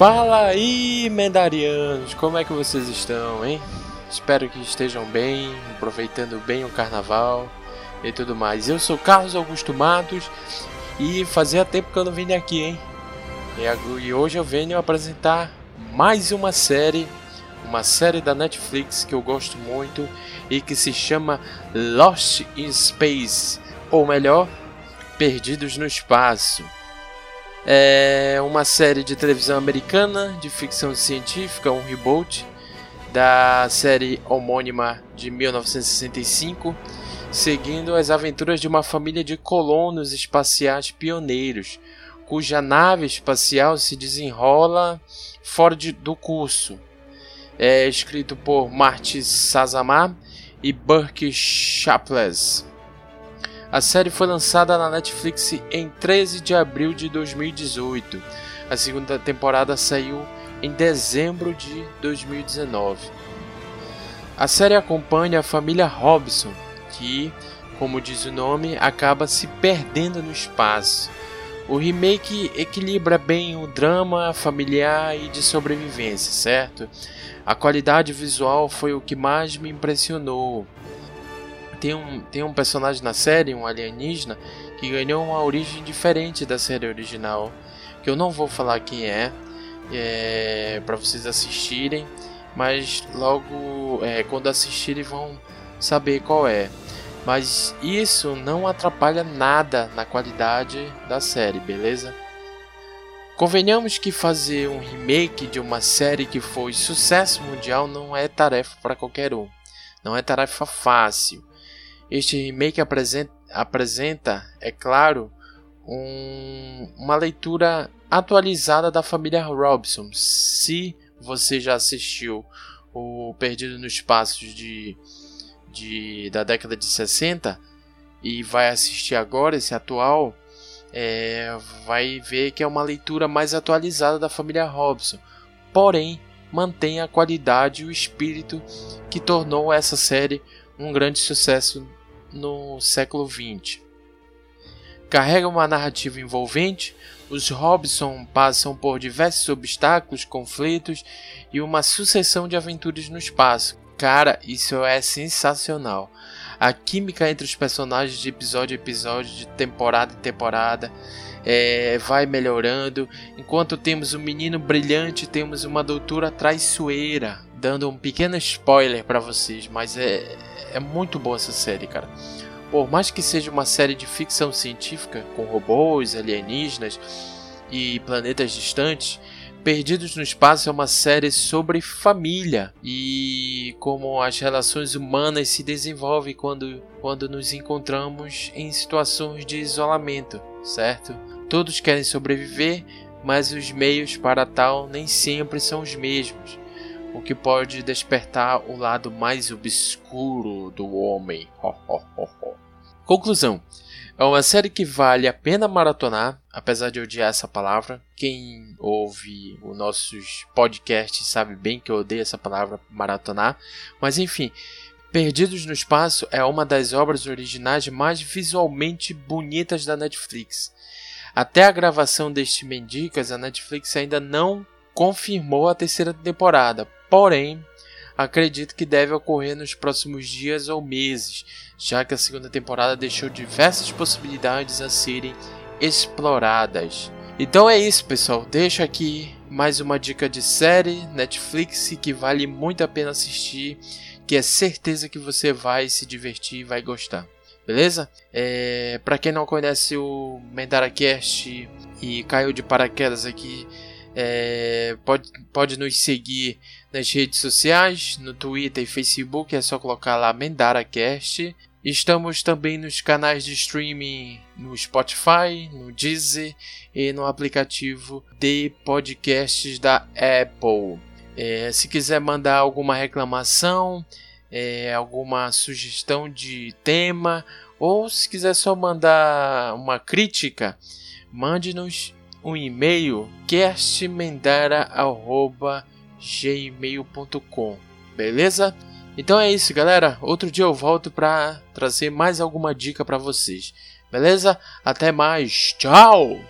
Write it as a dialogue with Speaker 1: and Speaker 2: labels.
Speaker 1: Fala aí, mendarianos, como é que vocês estão, hein? Espero que estejam bem, aproveitando bem o carnaval e tudo mais. Eu sou Carlos Augusto Matos e fazia tempo que eu não vim aqui, hein? E hoje eu venho apresentar mais uma série, uma série da Netflix que eu gosto muito e que se chama Lost in Space, ou melhor, Perdidos no Espaço. É uma série de televisão americana de ficção científica, um reboot da série homônima de 1965, seguindo as aventuras de uma família de colonos espaciais pioneiros, cuja nave espacial se desenrola fora de, do curso. É escrito por Marty Sazamar e Burke Chapless. A série foi lançada na Netflix em 13 de abril de 2018. A segunda temporada saiu em dezembro de 2019. A série acompanha a família Robson, que, como diz o nome, acaba se perdendo no espaço. O remake equilibra bem o drama familiar e de sobrevivência, certo? A qualidade visual foi o que mais me impressionou tem um, tem um personagem na série, um alienígena, que ganhou uma origem diferente da série original. Que eu não vou falar quem é, é para vocês assistirem, mas logo é, quando assistirem vão saber qual é. Mas isso não atrapalha nada na qualidade da série, beleza? Convenhamos que fazer um remake de uma série que foi sucesso mundial não é tarefa para qualquer um. Não é tarefa fácil. Este remake apresenta, é claro, um, uma leitura atualizada da família Robson. Se você já assistiu o Perdido no Espaço de, de, da década de 60 e vai assistir agora esse atual, é, vai ver que é uma leitura mais atualizada da família Robson. Porém, mantém a qualidade e o espírito que tornou essa série um grande sucesso no século XX. Carrega uma narrativa envolvente, os Robson passam por diversos obstáculos, conflitos e uma sucessão de aventuras no espaço. Cara, isso é sensacional. A química entre os personagens de episódio a episódio, de temporada em temporada, é, vai melhorando. Enquanto temos um menino brilhante, temos uma doutora traiçoeira. Dando um pequeno spoiler para vocês, mas é, é muito boa essa série, cara. Por mais que seja uma série de ficção científica, com robôs, alienígenas e planetas distantes, Perdidos no Espaço é uma série sobre família e como as relações humanas se desenvolvem quando, quando nos encontramos em situações de isolamento, certo? Todos querem sobreviver, mas os meios para tal nem sempre são os mesmos o que pode despertar o lado mais obscuro do homem. Conclusão: é uma série que vale a pena maratonar, apesar de odiar essa palavra. Quem ouve os nossos podcasts sabe bem que eu odeio essa palavra maratonar, mas enfim. Perdidos no Espaço é uma das obras originais mais visualmente bonitas da Netflix. Até a gravação deste Mendicas, a Netflix ainda não confirmou a terceira temporada, Porém, acredito que deve ocorrer nos próximos dias ou meses, já que a segunda temporada deixou diversas possibilidades a serem exploradas. Então é isso, pessoal. Deixo aqui mais uma dica de série Netflix que vale muito a pena assistir, que é certeza que você vai se divertir e vai gostar. Beleza? É, para quem não conhece o MendaraCast e caiu de paraquedas aqui, é, pode, pode nos seguir nas redes sociais, no Twitter e Facebook, é só colocar lá MendaraCast. Estamos também nos canais de streaming no Spotify, no Deezer e no aplicativo de podcasts da Apple. É, se quiser mandar alguma reclamação, é, alguma sugestão de tema ou se quiser só mandar uma crítica, mande-nos um e-mail castmendara@gmail.com, beleza? Então é isso, galera. Outro dia eu volto para trazer mais alguma dica para vocês. Beleza? Até mais. Tchau.